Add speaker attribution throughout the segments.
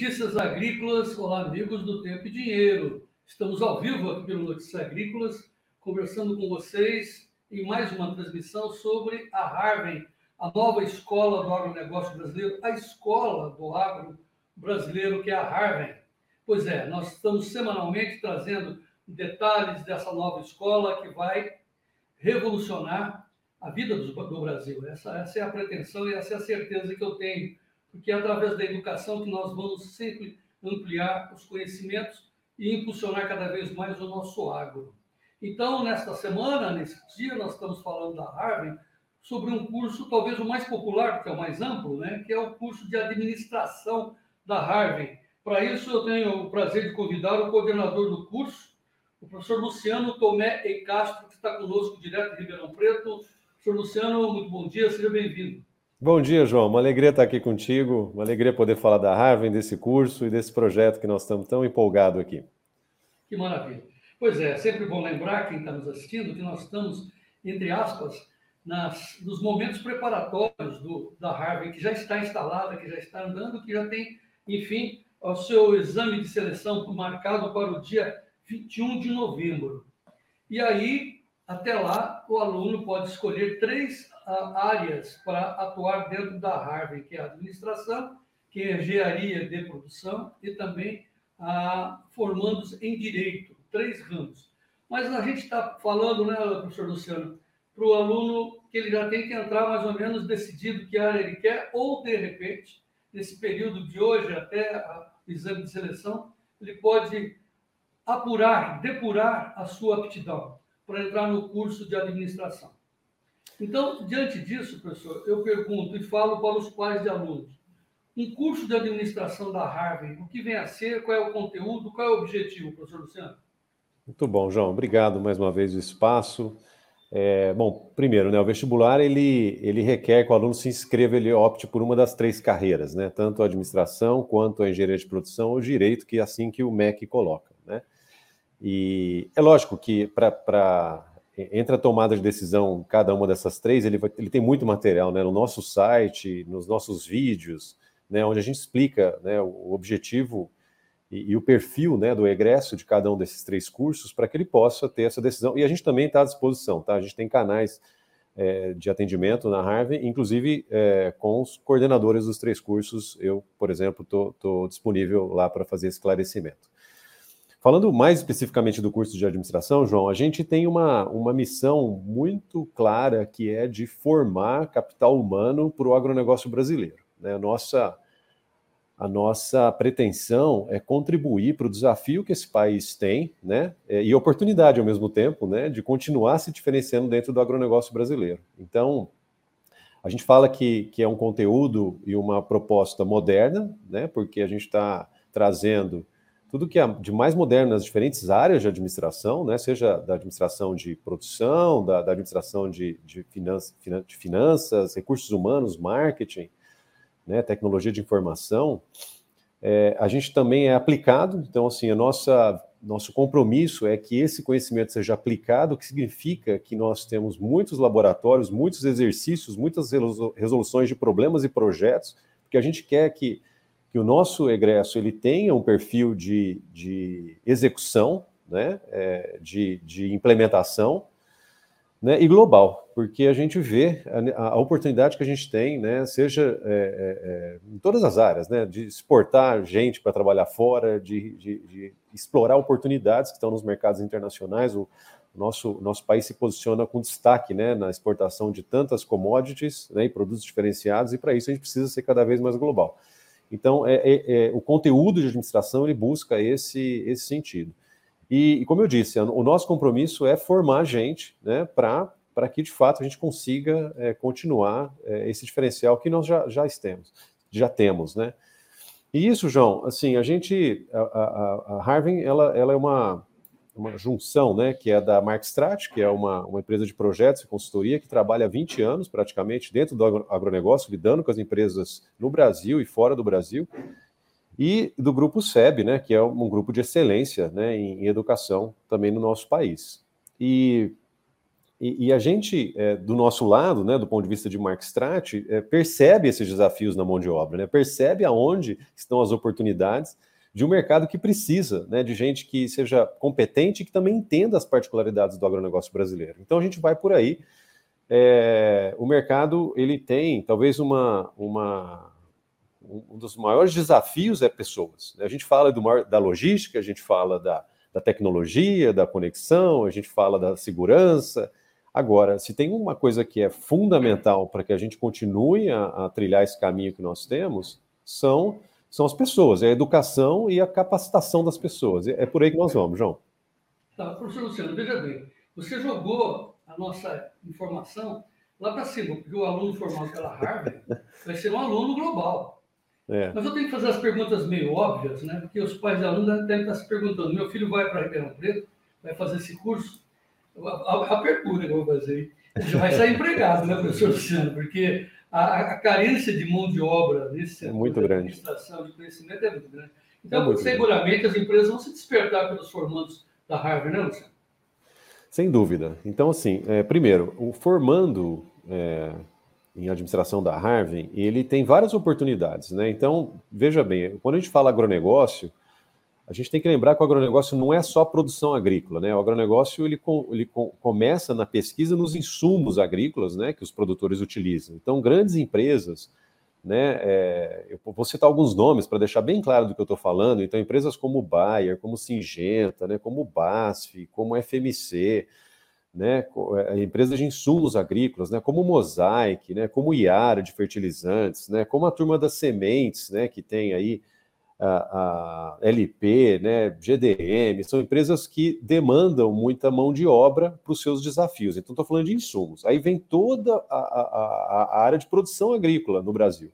Speaker 1: Notícias Agrícolas, olá amigos do Tempo e Dinheiro. Estamos ao vivo aqui pelo Notícias Agrícolas, conversando com vocês em mais uma transmissão sobre a Harvey, a nova escola do agronegócio brasileiro, a escola do agro brasileiro que é a Harvey. Pois é, nós estamos semanalmente trazendo detalhes dessa nova escola que vai revolucionar a vida do, do Brasil. Essa, essa é a pretensão e essa é a certeza que eu tenho porque é através da educação que nós vamos sempre ampliar os conhecimentos e impulsionar cada vez mais o nosso agro. Então, nesta semana, nesse dia, nós estamos falando da Harvard sobre um curso talvez o mais popular, que é o mais amplo, né, que é o curso de administração da Harvard. Para isso, eu tenho o prazer de convidar o coordenador do curso, o professor Luciano Tomé e Castro, que está conosco direto de Ribeirão Preto. Professor Luciano, muito bom dia, seja bem-vindo.
Speaker 2: Bom dia, João. Uma alegria estar aqui contigo, uma alegria poder falar da Harvard, desse curso e desse projeto que nós estamos tão empolgados aqui.
Speaker 1: Que maravilha. Pois é, sempre bom lembrar quem está nos assistindo que nós estamos, entre aspas, nas, nos momentos preparatórios do, da Harvard, que já está instalada, que já está andando, que já tem, enfim, o seu exame de seleção marcado para o dia 21 de novembro. E aí, até lá, o aluno pode escolher três áreas para atuar dentro da Harvard, que é a administração, que é engenharia de produção e também a formandos em direito, três ramos. Mas a gente está falando, né, professor Luciano, para o aluno que ele já tem que entrar mais ou menos decidido que área ele quer, ou de repente, nesse período de hoje até o exame de seleção, ele pode apurar, depurar a sua aptidão para entrar no curso de administração. Então, diante disso, professor, eu pergunto e falo para os pais de alunos: um curso de administração da Harvard, o que vem a ser, qual é o conteúdo, qual é o objetivo, professor Luciano?
Speaker 2: Muito bom, João. Obrigado mais uma vez o espaço. É, bom, primeiro, né, o vestibular ele, ele requer que o aluno se inscreva, ele opte por uma das três carreiras, né, tanto a administração quanto a engenharia de produção ou direito, que é assim que o MEC coloca. Né? E é lógico que para entre a tomada de decisão, cada uma dessas três, ele, vai, ele tem muito material né, no nosso site, nos nossos vídeos, né, onde a gente explica né, o objetivo e, e, o perfil né, do egresso de cada um desses três cursos para que ele possa ter essa decisão. E a gente também está à disposição, tá? A gente tem canais é, de atendimento na Harvard, inclusive é, com os coordenadores dos três cursos. Eu, por exemplo, estou disponível lá para fazer esclarecimento. Falando mais especificamente do curso de administração, João, a gente tem uma, uma missão muito clara que é de formar capital humano para o agronegócio brasileiro. Né? A, nossa, a nossa pretensão é contribuir para o desafio que esse país tem, né? É, e oportunidade ao mesmo tempo, né? de continuar se diferenciando dentro do agronegócio brasileiro. Então, a gente fala que, que é um conteúdo e uma proposta moderna, né? porque a gente está trazendo tudo que é de mais moderno nas diferentes áreas de administração, né, seja da administração de produção, da, da administração de, de, finança, de, finanças, recursos humanos, marketing, né, tecnologia de informação, é, a gente também é aplicado, então, assim, a nossa, nosso compromisso é que esse conhecimento seja aplicado, o que significa que nós temos muitos laboratórios, muitos exercícios, muitas resoluções de problemas e projetos, porque a gente quer que que o nosso egresso ele tenha um perfil de, de execução, né, é, de, de implementação, né, e global, porque a gente vê a, a oportunidade que a gente tem, né, seja é, é, é em todas as áreas, né, de exportar gente para trabalhar fora, de, de, de, explorar oportunidades que estão nos mercados internacionais. O nosso, nosso país se posiciona com destaque né, na exportação de tantas commodities né, e produtos diferenciados, e para isso a gente precisa ser cada vez mais global. Então, é, é, é, o conteúdo de administração ele busca esse, esse sentido. E, e, como eu disse, o nosso compromisso é formar gente né, para que, de fato, a gente consiga é, continuar é, esse diferencial que nós já, já temos, já temos, né? E isso, João, assim, a gente, a, a, a ela, ela é uma, uma junção, né, que é da Markstrat, que é uma, uma empresa de projetos e consultoria que trabalha há 20 anos praticamente dentro do agronegócio, lidando com as empresas no Brasil e fora do Brasil, e do grupo SEB, né, que é um grupo de excelência né, em, em educação também no nosso país. E e, e, a gente, é, do nosso lado, né, do ponto de vista de Mark Strat, é, percebe esses desafios na mão de obra, né, percebe aonde estão as oportunidades de um mercado que precisa né, de gente que seja competente e que também entenda as particularidades do agronegócio brasileiro. Então a gente vai por aí. É, o mercado ele tem talvez uma, uma um dos maiores desafios é pessoas. A gente fala do, da logística, a gente fala da, da tecnologia, da conexão, a gente fala da segurança, Agora, se tem uma coisa que é fundamental para que a gente continue a, a, trilhar esse caminho que nós temos, são, são as pessoas, é a educação e a capacitação das pessoas. É, é por aí que nós vamos, João.
Speaker 1: Tá, professor Luciano, veja bem, você jogou a nossa informação lá para cima, porque o aluno formado pela Harvard vai ser um aluno global. É. Mas eu tenho que fazer as perguntas meio óbvias, né? Porque os pais de alunos devem estar se perguntando: meu filho vai para Ribeirão Preto, vai fazer esse curso, a, a pergunta que eu vou fazer. Já vai sair empregado, né, professor Luciano? Porque a, a, carência de mão de obra nesse
Speaker 2: setor é muito grande.
Speaker 1: administração de conhecimento é muito grande. Então, é muito seguramente, grande. as empresas vão se despertar pelos formandos da Harvard, né, Luciano?
Speaker 2: Sem dúvida. Então, assim, é, primeiro, o formando é, em administração da Harvard, ele tem várias oportunidades, né? Então, veja bem, quando a gente fala agronegócio, a gente tem que lembrar que o agronegócio não é só produção agrícola, né? O agronegócio ele, ele começa na pesquisa nos insumos agrícolas, né, que os produtores utilizam. Então, grandes empresas, né, é, eu vou citar alguns nomes para deixar bem claro do que eu estou falando. Então, empresas como Bayer, como Singenta, né, como BASF, como FMC, né, é, empresas de insumos agrícolas, né, como Mosaic, né, como Iara de fertilizantes, né, como a turma das sementes, né, que tem aí a, a LP, né, GDM, são empresas que demandam muita mão de obra para os seus desafios. Então, estou falando de insumos. Aí vem toda a, a, a, área de produção agrícola no Brasil.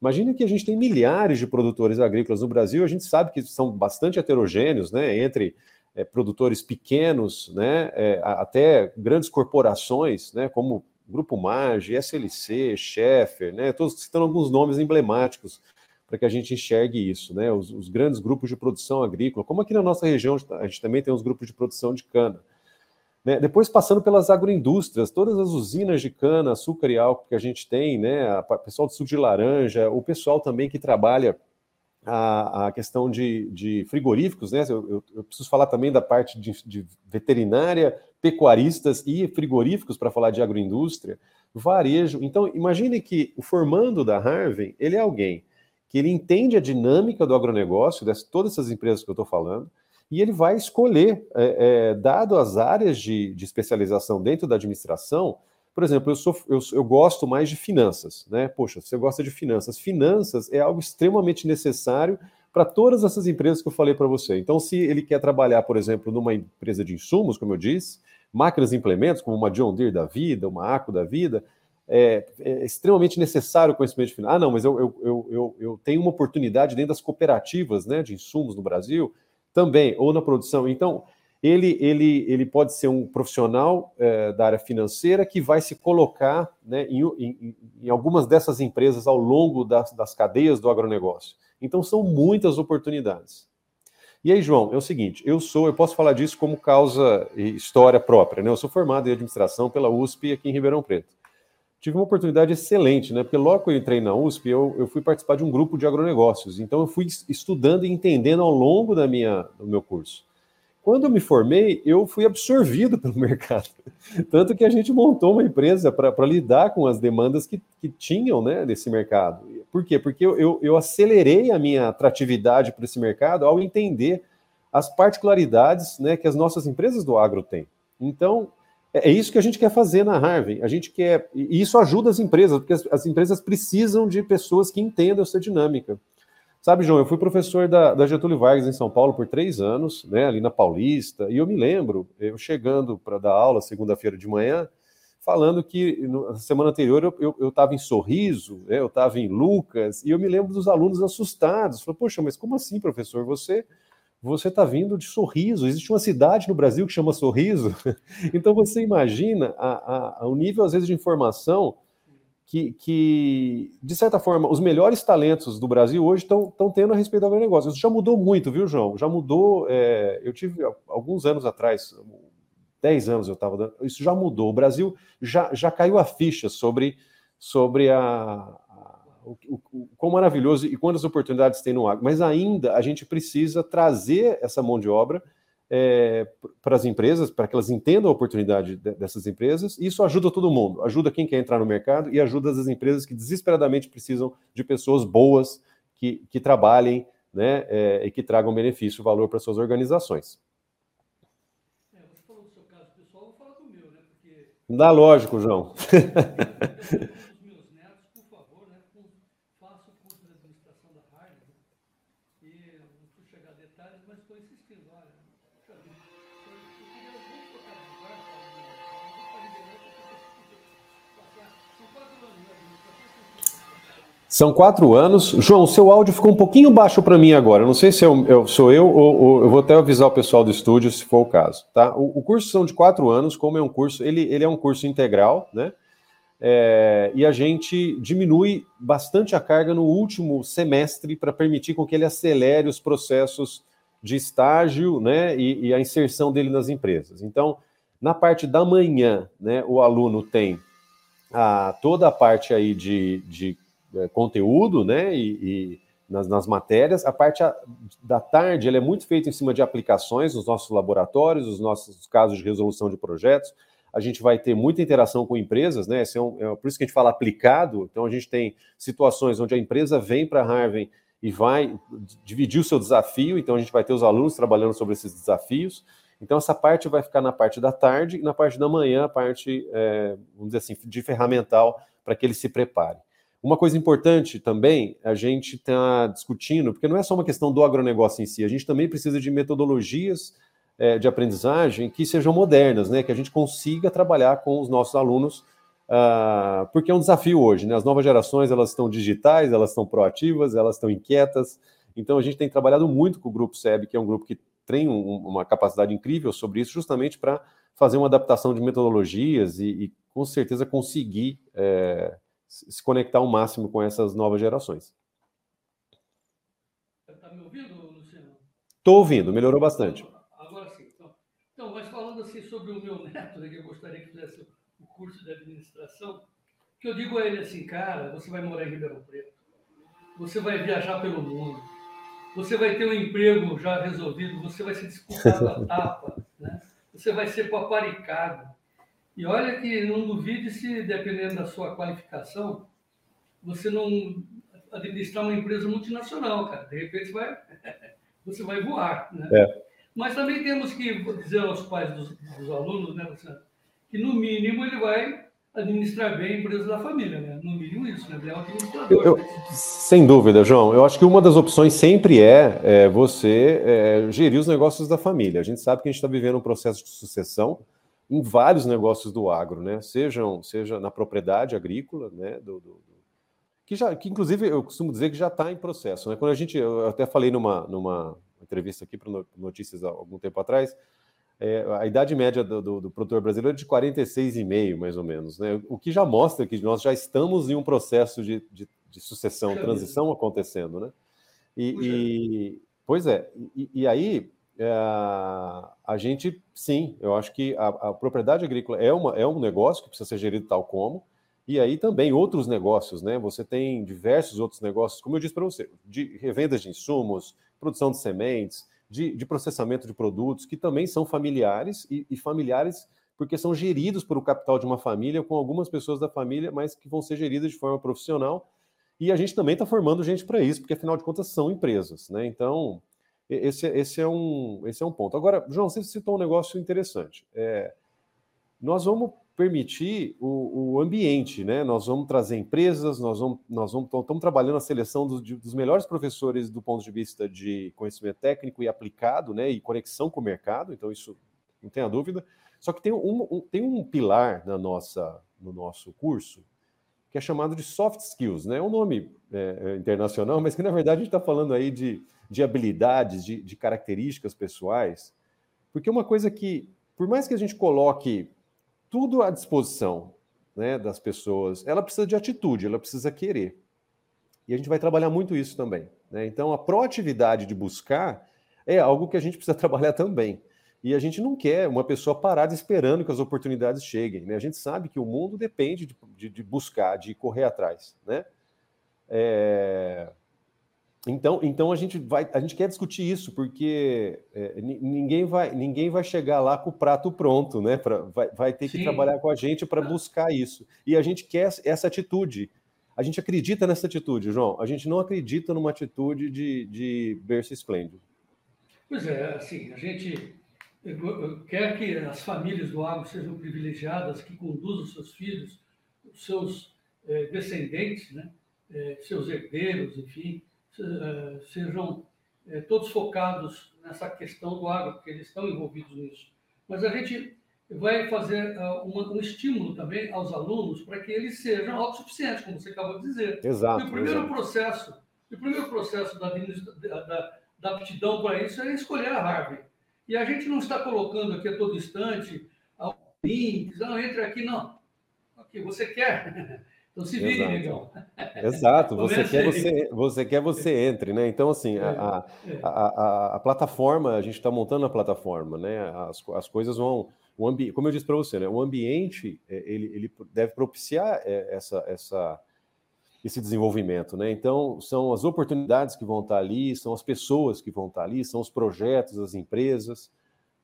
Speaker 2: Imagina que a gente tem milhares de produtores agrícolas no Brasil, a gente sabe que são bastante heterogêneos, né, entre é, produtores pequenos, né, é, até grandes corporações, né, como Grupo Marge, SLC, Schaeffer, né, todos citando alguns nomes emblemáticos para que a gente enxergue isso, né? Os, os, grandes grupos de produção agrícola, como aqui na nossa região a gente também tem os grupos de produção de cana. Né? Depois passando pelas agroindústrias, todas as usinas de cana, açúcar e álcool que a gente tem, né? O pessoal do suco de laranja, o pessoal também que trabalha a, a questão de, de, frigoríficos, né? Eu, eu, eu, preciso falar também da parte de, de veterinária, pecuaristas e frigoríficos para falar de agroindústria, varejo. Então, imagine que o formando da Harvey, ele é alguém que ele entende a dinâmica do agronegócio, de todas essas empresas que eu estou falando, e ele vai escolher, é, é, dado as áreas de, de, especialização dentro da administração, por exemplo, eu, sou, eu, eu, gosto mais de finanças, né? Poxa, você gosta de finanças. Finanças é algo extremamente necessário para todas essas empresas que eu falei para você. Então, se ele quer trabalhar, por exemplo, numa empresa de insumos, como eu disse, máquinas e implementos, como uma John Deere da vida, uma ACO da vida, é, é, extremamente necessário o conhecimento final. Ah, não, mas eu, eu, eu, eu, tenho uma oportunidade dentro das cooperativas né, de insumos no Brasil também, ou na produção. Então, ele, ele, ele pode ser um profissional é, da área financeira que vai se colocar né, em, em, em, algumas dessas empresas ao longo das, das cadeias do agronegócio. Então, são muitas oportunidades. E aí, João, é o seguinte, eu sou, eu posso falar disso como causa e história própria, né? Eu sou formado em administração pela USP aqui em Ribeirão Preto tive uma oportunidade excelente, né? Porque logo que eu entrei na USP, eu, eu fui participar de um grupo de agronegócios. Então, eu fui estudando e entendendo ao longo da minha, do meu curso. Quando eu me formei, eu fui absorvido pelo mercado. Tanto que a gente montou uma empresa para lidar com as demandas que, que tinham né, desse mercado. Por quê? Porque eu, eu, eu acelerei a minha atratividade para esse mercado ao entender as particularidades né, que as nossas empresas do agro têm. Então, é, isso que a gente quer fazer na Harvard. A gente quer. E isso ajuda as empresas, porque as, as empresas precisam de pessoas que entendam essa dinâmica. Sabe, João, eu fui professor da, da, Getúlio Vargas em São Paulo por três anos, né, ali na Paulista, e eu me lembro, eu chegando para dar aula segunda-feira de manhã, falando que na semana anterior eu estava em Sorriso, né, eu estava em Lucas, e eu me lembro dos alunos assustados. Falaram, poxa, mas como assim, professor? Você você está vindo de Sorriso. Existe uma cidade no Brasil que chama Sorriso. então você imagina a, a, o nível, às vezes, de informação que, que, de certa forma, os melhores talentos do Brasil hoje estão tendo a respeito do agronegócio. Isso já mudou muito, viu, João? Já mudou. É, eu tive alguns anos atrás, 10 anos eu estava dando. Isso já mudou. O Brasil já, já caiu a ficha sobre, sobre a, a o, o, quão maravilhoso e quantas oportunidades tem no agro. Mas ainda a gente precisa trazer essa mão de obra é, para as empresas, para que elas entendam a oportunidade de, dessas empresas. E isso ajuda todo mundo, ajuda quem quer entrar no mercado e ajuda as empresas que desesperadamente precisam de pessoas boas que, que trabalhem né, é, e que tragam benefício, valor para suas organizações. É, você falou do seu caso pessoal, vou falar do meu, né? Porque... Dá lógico, João. São quatro anos. João, seu áudio ficou um pouquinho baixo para mim agora. Não sei se eu, eu sou eu ou, ou, eu vou até avisar o pessoal do estúdio se for o caso. Tá? O, o curso são de quatro anos, como é um curso, ele, ele é um curso integral, né? É, e a gente diminui bastante a carga no último semestre para permitir com que ele acelere os processos de estágio né, e, e, a inserção dele nas empresas. Então, na parte da manhã, né, o aluno tem a, toda a parte aí de, de é, conteúdo, né? E, e nas, nas, matérias. A parte da tarde ela é muito feita em cima de aplicações nos nossos laboratórios, os nossos casos de resolução de projetos. A gente vai ter muita interação com empresas, né? Esse é, um, é por isso que a gente fala aplicado. Então a gente tem situações onde a empresa vem para a Harvard e vai dividir o seu desafio. Então a gente vai ter os alunos trabalhando sobre esses desafios. Então essa parte vai ficar na parte da tarde e na parte da manhã a parte, é, vamos dizer assim, de ferramental para que ele se prepare. Uma coisa importante também, a gente está discutindo, porque não é só uma questão do agronegócio em si, a gente também precisa de metodologias é, de aprendizagem que sejam modernas, né? Que a gente consiga trabalhar com os nossos alunos, uh, porque é um desafio hoje, né? As novas gerações elas estão digitais, elas estão proativas, elas estão inquietas. Então a gente tem trabalhado muito com o grupo SEB, que é um grupo que tem um, uma capacidade incrível sobre isso, justamente para fazer uma adaptação de metodologias e, e com certeza conseguir é, se conectar ao máximo com essas novas gerações.
Speaker 1: Está me ouvindo, Luciano?
Speaker 2: Estou ouvindo, melhorou bastante.
Speaker 1: Agora sim. Então, então, mas falando assim sobre o meu neto, né, que eu gostaria que fizesse o curso de administração, que eu digo a ele assim, cara, você vai morar em Ribeirão Preto, você vai viajar pelo mundo, você vai ter um emprego já resolvido, você vai ser disputado a tapa, né? você vai ser paparicado, e olha que não duvide se, dependendo da sua qualificação, você não administrar uma empresa multinacional, cara. De repente você vai, você vai voar. Né? É. Mas também temos que dizer aos pais dos, dos alunos, né, Luciano, que no mínimo ele vai administrar bem a empresa da família, né? No mínimo isso, né? Ele é um administrador. Eu,
Speaker 2: né? Sem dúvida, João. Eu acho que uma das opções sempre é, é você é, gerir os negócios da família. A gente sabe que a gente está vivendo um processo de sucessão em vários negócios do agro, né? Sejam, seja na propriedade agrícola, né? Do, do, que já, que inclusive eu costumo dizer que já está em processo, né? Quando a gente, eu até falei numa, numa entrevista aqui para Notícias há algum tempo atrás, é, a idade média do, do, do, produtor brasileiro é de 46,5, mais ou menos, né? O que já mostra que nós já estamos em um processo de, de, de sucessão, transição acontecendo, né? E, e pois é, e, e aí é, a gente, sim, eu acho que a, a, propriedade agrícola é, uma, é um negócio que precisa ser gerido tal como, e aí também outros negócios, né? Você tem diversos outros negócios, como eu disse para você, de revendas de insumos, produção de sementes, de, de processamento de produtos, que também são familiares, e, e familiares porque são geridos por o capital de uma família, com algumas pessoas da família, mas que vão ser geridas de forma profissional. E a gente também está formando gente para isso, porque afinal de contas são empresas, né? Então, esse, esse, é um, esse é um ponto. Agora, João, você citou um negócio interessante. É, nós vamos permitir o, o, ambiente, né? Nós vamos trazer empresas, nós vamos, nós vamos estamos trabalhando a seleção dos, dos, melhores professores do ponto de vista de conhecimento técnico e aplicado, né? E conexão com o mercado. Então isso não tenha dúvida. Só que tem um, um, tem um pilar na nossa no nosso curso que é chamado de soft skills, né? É um nome é, é internacional, mas que na verdade a gente está falando aí de de habilidades, de, de características pessoais, porque uma coisa que, por mais que a gente coloque tudo à disposição né, das pessoas, ela precisa de atitude, ela precisa querer. E a gente vai trabalhar muito isso também. Né? Então, a proatividade de buscar é algo que a gente precisa trabalhar também. E a gente não quer uma pessoa parada esperando que as oportunidades cheguem. Né? A gente sabe que o mundo depende de, de, de buscar, de correr atrás. Né? É... Então, então a gente vai, a gente quer discutir isso porque é, ninguém vai, ninguém vai chegar lá com o prato pronto, né? Pra, vai, vai ter que Sim. trabalhar com a gente para buscar isso. E a gente quer essa atitude. A gente acredita nessa atitude, João. A gente não acredita numa atitude de, de berço esplêndido.
Speaker 1: Pois é, assim, a gente quer que as famílias do agro sejam privilegiadas, que conduzam seus filhos, seus é, descendentes, né? É, seus herdeiros, enfim, sejam eh, todos focados nessa questão do agro, porque eles estão envolvidos nisso. Mas a gente vai fazer uma, um estímulo também aos alunos para que eles sejam autossuficientes, como você acabou de dizer.
Speaker 2: Exato.
Speaker 1: E o primeiro
Speaker 2: exato.
Speaker 1: processo, o primeiro processo da, da, da aptidão para isso é escolher a Harvard. E a gente não está colocando aqui a todo instante links, não, entre aqui, não. Aqui, você quer? Então se vire, negão.
Speaker 2: Exato, você quer, você, você quer, você entre, né? Então, assim, é, a, é. a, a, a, plataforma, a gente está montando a plataforma, né? As, as coisas vão. O ambi, como eu disse para você, né? O ambiente é, ele, ele deve propiciar é, essa, essa, esse desenvolvimento, né? Então, são as oportunidades que vão estar ali, são as pessoas que vão estar ali, são os projetos, as empresas,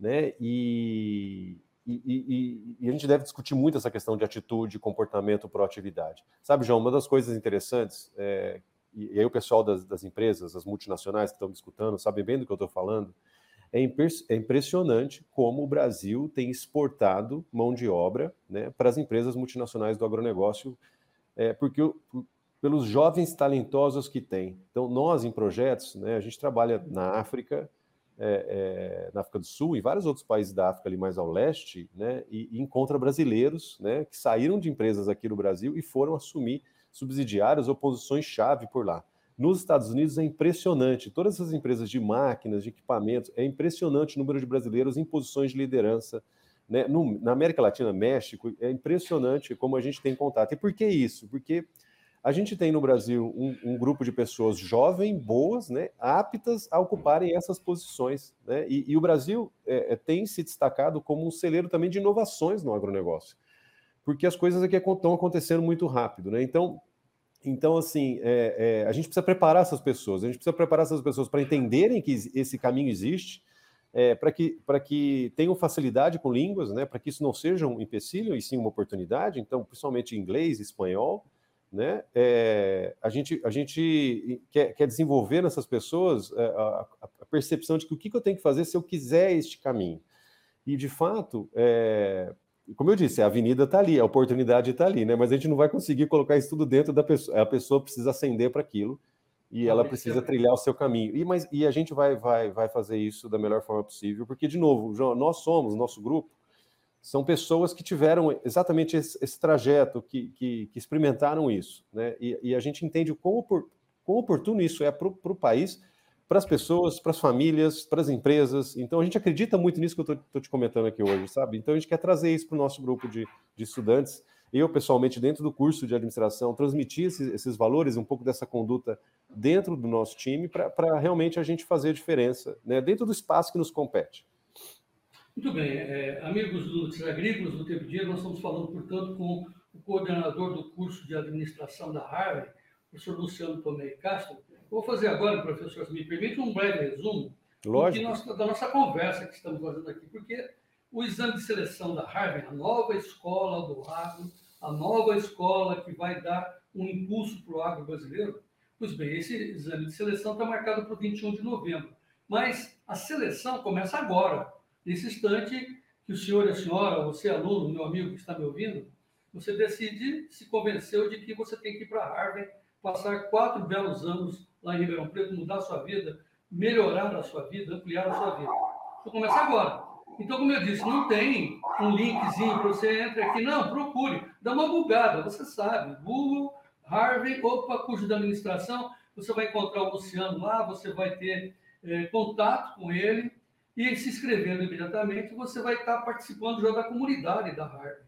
Speaker 2: né? E, e, e, e, a gente deve discutir muito essa questão de atitude, comportamento, proatividade. Sabe, João, uma das coisas interessantes, é, e, aí o pessoal das, das, empresas, as multinacionais que estão discutindo, sabem bem do que eu estou falando, é, é, impressionante como o Brasil tem exportado mão de obra né, para as empresas multinacionais do agronegócio, é, porque por, pelos jovens talentosos que tem. Então, nós em projetos, né, a gente trabalha na África, é, é, na África do Sul e vários outros países da África ali mais ao leste, né, e, e, encontra brasileiros, né, que saíram de empresas aqui no Brasil e foram assumir subsidiários ou posições-chave por lá. Nos Estados Unidos é impressionante, todas essas empresas de máquinas, de equipamentos, é impressionante o número de brasileiros em posições de liderança. Né? No, na América Latina, México, é impressionante como a gente tem contato. E por que isso? Porque a gente tem no Brasil um, um grupo de pessoas jovens, boas, né, aptas a ocuparem essas posições. Né, e, e o Brasil é, é, tem se destacado como um celeiro também de inovações no agronegócio, porque as coisas aqui estão acontecendo muito rápido. Né, então, então, assim, é, é, a gente precisa preparar essas pessoas, a gente precisa preparar essas pessoas para entenderem que esse caminho existe, é, para que, que tenham facilidade com línguas, né, para que isso não seja um empecilho e sim uma oportunidade, então, principalmente inglês, espanhol, né? É, a, gente, a gente quer, quer desenvolver nessas pessoas é, a, a, percepção de que o que eu tenho que fazer se eu quiser este caminho. E, de fato, é, como eu disse, a avenida está ali, a oportunidade está ali, né? mas a gente não vai conseguir colocar isso tudo dentro da pessoa. A pessoa precisa ascender para aquilo e ela precisa trilhar o seu caminho. E, mas, e a gente vai, vai, vai fazer isso da melhor forma possível, porque, de novo, João, nós somos, nosso grupo, são pessoas que tiveram exatamente esse, esse trajeto, que, que, que, experimentaram isso. Né? E, e, a gente entende o quão, quão oportuno isso é para o país, para as pessoas, para as famílias, para as empresas. Então, a gente acredita muito nisso que eu estou te comentando aqui hoje, sabe? Então, a gente quer trazer isso para o nosso grupo de, de, estudantes. Eu, pessoalmente, dentro do curso de administração, transmitir esses, esses valores, um pouco dessa conduta dentro do nosso time, para realmente a gente fazer a diferença, né? dentro do espaço que nos compete.
Speaker 1: Muito bem, é, amigos dos agrícolas do Tempo Dia, nós estamos falando, portanto, com o coordenador do curso de administração da Harvard, o professor Luciano Tomé Castro. vou fazer agora, professor, se me permite, um breve resumo nós, da nossa conversa que estamos fazendo aqui, porque o exame de seleção da Harvard, a nova escola do agro, a nova escola que vai dar um impulso para o agro brasileiro, pois bem, esse exame de seleção está marcado para o 21 de novembro, mas a seleção começa agora, Nesse instante que o senhor e a senhora, você aluno, meu amigo que está me ouvindo, você decide, se convenceu de que você tem que ir para Harvard, passar quatro belos anos lá em Ribeirão Preto, mudar a sua vida, melhorar a sua vida, ampliar a sua vida. Vou começar agora. Então, como eu disse, não tem um linkzinho para você entrar aqui. Não, procure. Dá uma bugada, você sabe. Google, Harvard, opa, curso de administração. Você vai encontrar o Luciano lá, você vai ter é, contato com ele e se inscrevendo imediatamente, você vai estar participando já da comunidade da Harvard.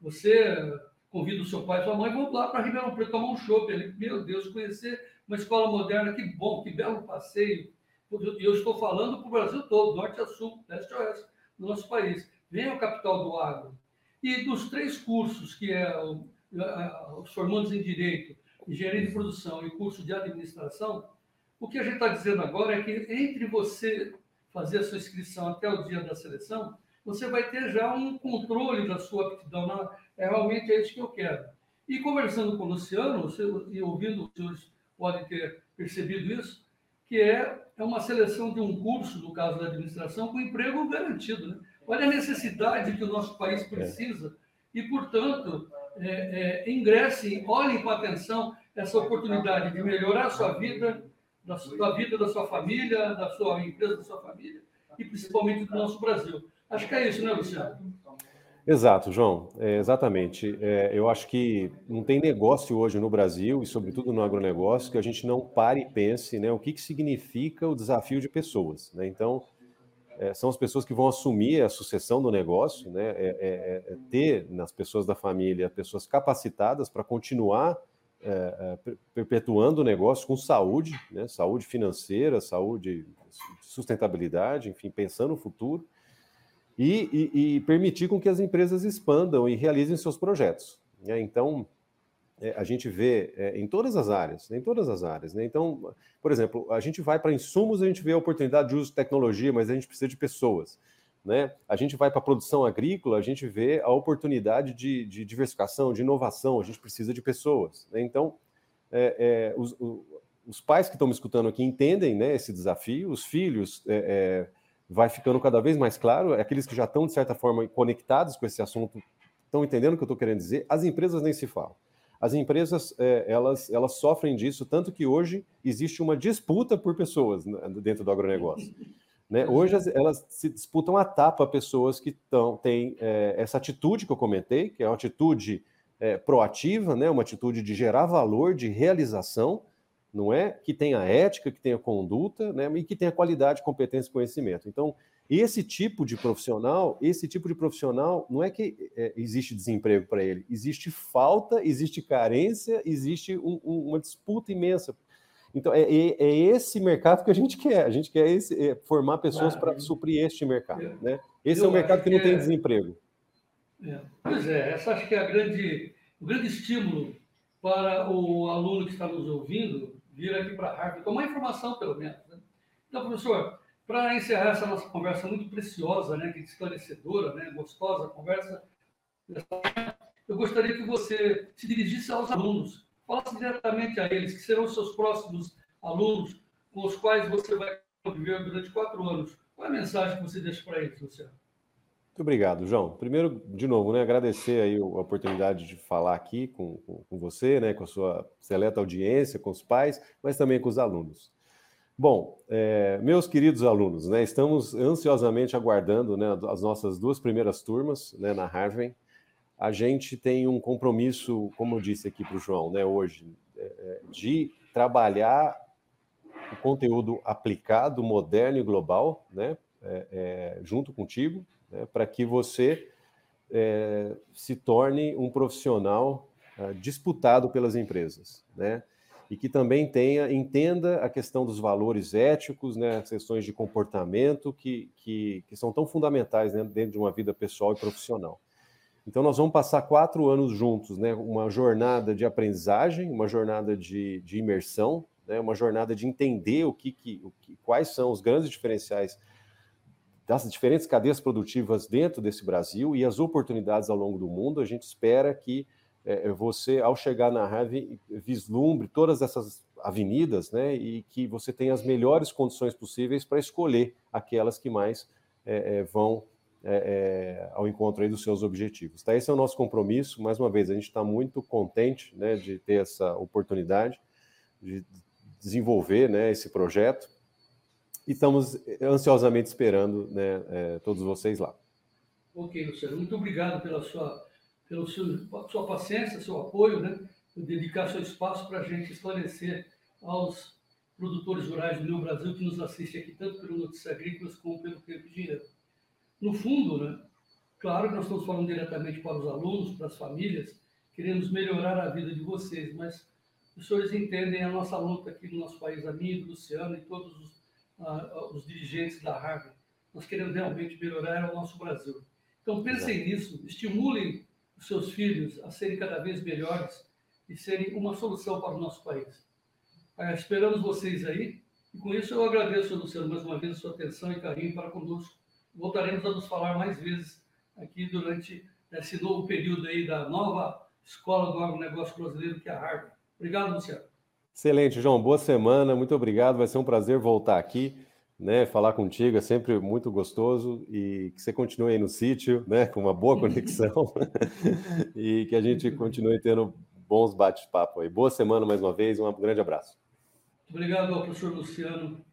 Speaker 1: Você convida o seu pai e sua mãe, vão lá para Ribeirão Preto tomar um chopp. Ele, meu Deus, conhecer uma escola moderna, que bom, que belo passeio. E eu estou falando para o Brasil todo, norte a sul, leste a oeste. no nosso país. Venha ao capital do agro. E dos três cursos, que é o, os formandos em Direito, Engenharia de Produção e curso de Administração, o que a gente está dizendo agora é que entre você fazer a sua inscrição até o dia da seleção, você vai ter já um controle da sua aptidão. Na, é realmente é isso que eu quero. E conversando com o Luciano, você, e ouvindo os senhores podem ter percebido isso, que é, é uma seleção de um curso, no caso da administração, com emprego garantido. Né? Olha a necessidade que o nosso país é. precisa e, portanto, é, é, ingressem, olhem com atenção essa oportunidade de melhorar a sua vida, da, da vida da sua família, da sua empresa, da sua família e principalmente do nosso Brasil. Acho que é isso, né, Luciano?
Speaker 2: Exato, João. É, exatamente. É, eu acho que não tem negócio hoje no Brasil, e sobretudo no agronegócio, que a gente não pare e pense né, o que, que significa o desafio de pessoas. Né? Então, é, são as pessoas que vão assumir a sucessão do negócio, né? É, é, é ter nas pessoas da família pessoas capacitadas para continuar é, perpetuando o negócio com saúde, né? saúde financeira, saúde, sustentabilidade, enfim, pensando no futuro e, e, e, permitir com que as empresas expandam e realizem seus projetos. Né? Então, é, a gente vê é, em todas as áreas, em todas as áreas. Né? Então, por exemplo, a gente vai para insumos, a gente vê a oportunidade de uso de tecnologia, mas a gente precisa de pessoas. Né? A gente vai para a produção agrícola, a gente vê a oportunidade de, de, diversificação, de inovação, a gente precisa de pessoas. Né? Então, é, é os, os, pais que estão me escutando aqui entendem né, esse desafio, os filhos é, é vai ficando cada vez mais claro, aqueles que já estão, de certa forma, conectados com esse assunto, estão entendendo o que eu estou querendo dizer, as empresas nem se falam. As empresas, é, elas, elas sofrem disso, tanto que hoje existe uma disputa por pessoas né, dentro do agronegócio. Né? Hoje elas se disputam a tapa pessoas que tão, têm é, essa atitude que eu comentei, que é uma atitude é, proativa, né? uma atitude de gerar valor, de realização, não é? Que tenha ética, que tenha conduta, né? E que tenha qualidade, competência e conhecimento. Então, esse tipo de profissional, esse tipo de profissional, não é que é, existe desemprego para ele, existe falta, existe carência, existe um, um, uma disputa imensa. Então, é, é, é, esse mercado que a gente quer. A gente quer esse, é, formar pessoas claro. para suprir este mercado. Né? Esse é o mercado que não tem é desemprego.
Speaker 1: Pois é, essa acho que é a grande, o grande estímulo para o aluno que está nos ouvindo vir aqui para Harvard, tomar informação, pelo menos. Né? Então, professor, para encerrar essa nossa conversa muito preciosa, né, que é esclarecedora, né, gostosa conversa, eu gostaria que você se dirigisse aos alunos, falasse diretamente a eles, que serão seus próximos alunos, com os quais você vai conviver durante quatro anos. Qual é a mensagem que você deixa para eles, Luciano?
Speaker 2: Muito obrigado, João. Primeiro, de novo, né, agradecer aí a oportunidade de falar aqui com, com, com, você, né, com a sua seleta audiência, com os pais, mas também com os alunos. Bom, é, meus queridos alunos, né, estamos ansiosamente aguardando né, as nossas duas primeiras turmas né, na Harvard. A gente tem um compromisso, como eu disse aqui para o João, né, hoje, é, é, de trabalhar o conteúdo aplicado, moderno e global, né, é, é junto contigo, né, para que você é, se torne um profissional é, disputado pelas empresas, né? E que também tenha, entenda a questão dos valores éticos, né, as questões de comportamento que, que, que são tão fundamentais né, dentro de uma vida pessoal e profissional. Então, nós vamos passar quatro anos juntos, né? Uma jornada de aprendizagem, uma jornada de, de imersão, né? uma jornada de entender o que, que, o que, quais são os grandes diferenciais das diferentes cadeias produtivas dentro desse Brasil e as oportunidades ao longo do mundo. A gente espera que é, é você, ao chegar na Rave, vislumbre todas essas avenidas, né, e que você tenha as melhores condições possíveis para escolher aquelas que mais é, é, vão é, é, ao encontro dos seus objetivos. Tá? Esse é o nosso compromisso. Mais uma vez, a gente está muito contente né, de ter essa oportunidade de desenvolver né, esse projeto e estamos ansiosamente esperando né, é, todos vocês lá.
Speaker 1: Ok, Luciano, muito obrigado pela sua, pela sua, sua paciência, seu apoio, né, por dedicar seu espaço para a gente esclarecer aos produtores rurais do Brasil que nos assistem aqui, tanto pelo Notícias Agrícolas como pelo Tempo e Dinheiro. No fundo, né, claro que nós estamos falando diretamente para os alunos, para as famílias, queremos melhorar a vida de vocês, mas os senhores entendem a nossa luta aqui no nosso país, a minha, do Luciano e todos os os dirigentes da Harvard. nós queremos realmente melhorar o nosso Brasil. Então, pensem nisso, estimulem os seus filhos a serem cada vez melhores e serem uma solução para o nosso país. Ah, esperamos vocês aí. E com isso eu agradeço, Luciano, mais uma vez a sua atenção e carinho para conosco. Voltaremos a nos falar mais vezes aqui durante esse novo período aí da nova escola do agronegócio brasileiro, que é a Harvard. Obrigado, Luciano.
Speaker 2: Excelente, João. Boa semana. Muito obrigado. Vai ser um prazer voltar aqui né, falar contigo é sempre muito gostoso e que você continue aí no sítio, né, com uma boa conexão e que a gente continue tendo bons bate-papo aí. Boa semana mais uma vez, um grande abraço.
Speaker 1: Obrigado ao professor Luciano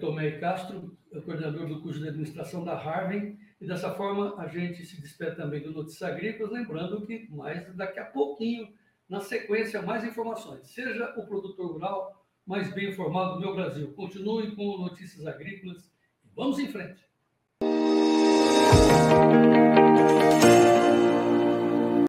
Speaker 1: Tomé Castro, coordenador do curso de administração da Harvard, e dessa forma a gente se despede também do Notícias Agrícolas, lembrando que mais daqui a pouquinho, na sequência, mais informações, seja o produtor rural, mais bem informado do meu Brasil. Continue com notícias agrícolas e vamos em frente.